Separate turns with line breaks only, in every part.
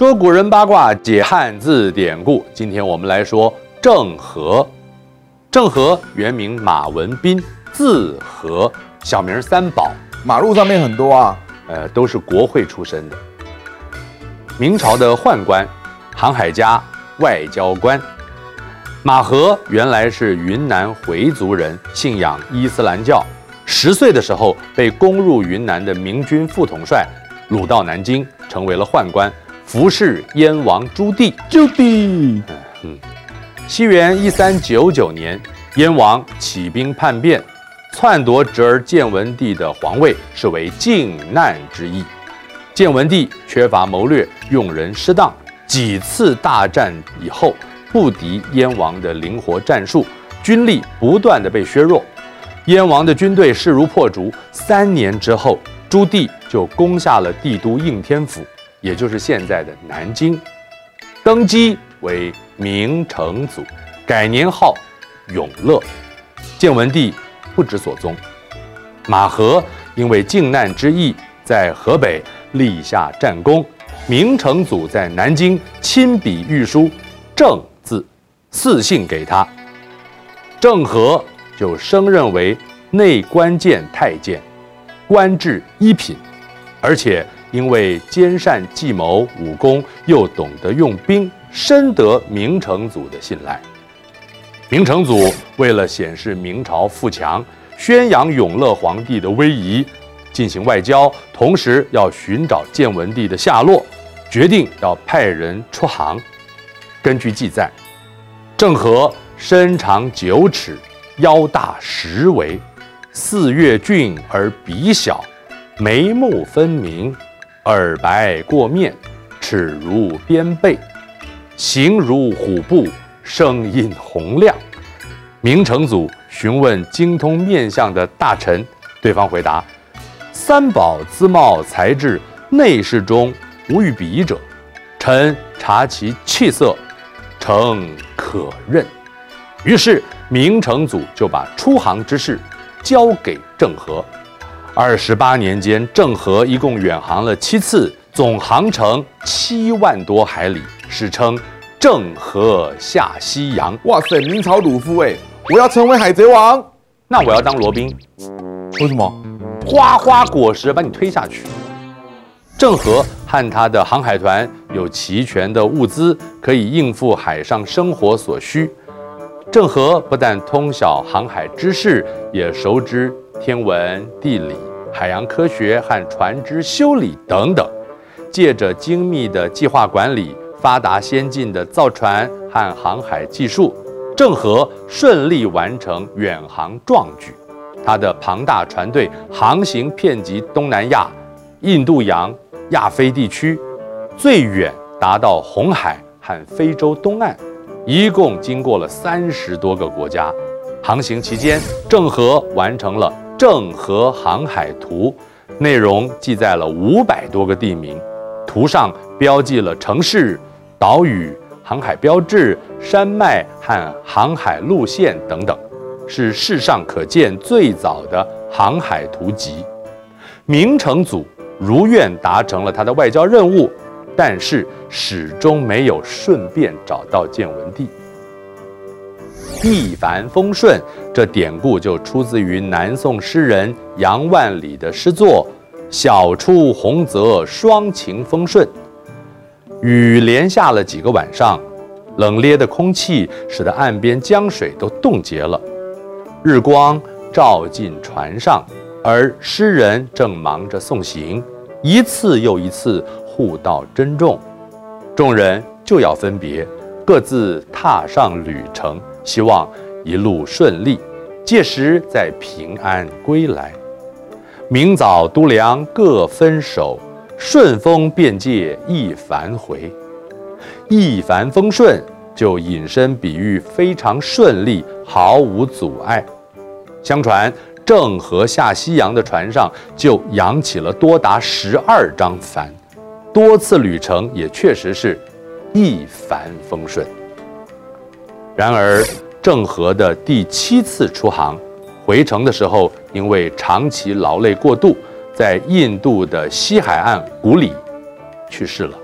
说古人八卦，解汉字典故。今天我们来说郑和。郑和原名马文斌，字和，小名三宝。
马路上面很多啊，
呃，都是国会出身的。明朝的宦官，航海家，外交官。马和原来是云南回族人，信仰伊斯兰教。十岁的时候被攻入云南的明军副统帅掳到南京，成为了宦官。服侍燕王朱棣，
朱棣，
嗯，西元一三九九年，燕王起兵叛变，篡夺侄儿建文帝的皇位，是为靖难之役。建文帝缺乏谋略，用人失当，几次大战以后，不敌燕王的灵活战术，军力不断的被削弱，燕王的军队势如破竹。三年之后，朱棣就攻下了帝都应天府。也就是现在的南京，登基为明成祖，改年号永乐。建文帝不知所踪。马和因为靖难之役在河北立下战功，明成祖在南京亲笔御书“郑”字，赐姓给他。郑和就升任为内官监太监，官至一品，而且。因为兼善计谋，武功又懂得用兵，深得明成祖的信赖。明成祖为了显示明朝富强，宣扬永乐皇帝的威仪，进行外交，同时要寻找建文帝的下落，决定要派人出航。根据记载，郑和身长九尺，腰大十围，四月俊而鼻小，眉目分明。耳白过面，齿如边贝，形如虎步，声音洪亮。明成祖询问精通面相的大臣，对方回答：“三宝姿貌才智，内侍中无与比者。臣察其气色，诚可任。”于是明成祖就把出航之事交给郑和。二十八年间，郑和一共远航了七次，总航程七万多海里，史称“郑和下西洋”。
哇塞，明朝鲁夫哎！我要成为海贼王，
那我要当罗宾。
为什么？
花花果实把你推下去。郑和和他的航海团有齐全的物资，可以应付海上生活所需。郑和不但通晓航海知识，也熟知天文、地理、海洋科学和船只修理等等。借着精密的计划管理、发达先进的造船和航海技术，郑和顺利完成远航壮举。他的庞大船队航行遍及东南亚、印度洋、亚非地区，最远达到红海和非洲东岸。一共经过了三十多个国家，航行期间，郑和完成了《郑和航海图》，内容记载了五百多个地名，图上标记了城市、岛屿、航海标志、山脉和航海路线等等，是世上可见最早的航海图集。明成祖如愿达成了他的外交任务。但是始终没有顺便找到建文帝。一帆风顺，这典故就出自于南宋诗人杨万里的诗作《晓出洪泽双晴风顺》。雨连下了几个晚上，冷冽的空气使得岸边江水都冻结了。日光照进船上，而诗人正忙着送行，一次又一次。互道珍重，众人就要分别，各自踏上旅程，希望一路顺利，届时再平安归来。明早都梁各分手，顺风便借一帆回。一帆风顺就引申比喻非常顺利，毫无阻碍。相传郑和下西洋的船上就扬起了多达十二张帆。多次旅程也确实是一帆风顺。然而，郑和的第七次出航，回程的时候，因为长期劳累过度，在印度的西海岸古里去世了。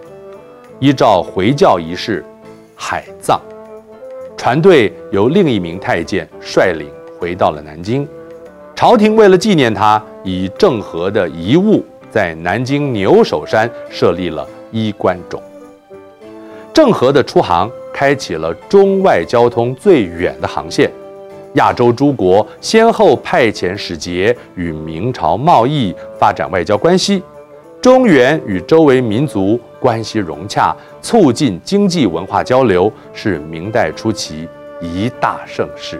依照回教仪式海葬。船队由另一名太监率领回到了南京。朝廷为了纪念他，以郑和的遗物在南京牛首山设立了衣冠冢。郑和的出航，开启了中外交通最远的航线。亚洲诸国先后派遣使节与明朝贸易发展外交关系，中原与周围民族关系融洽，促进经济文化交流，是明代初期一大盛事。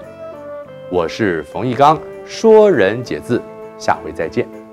我是冯翊纲，说人解字，下回再见。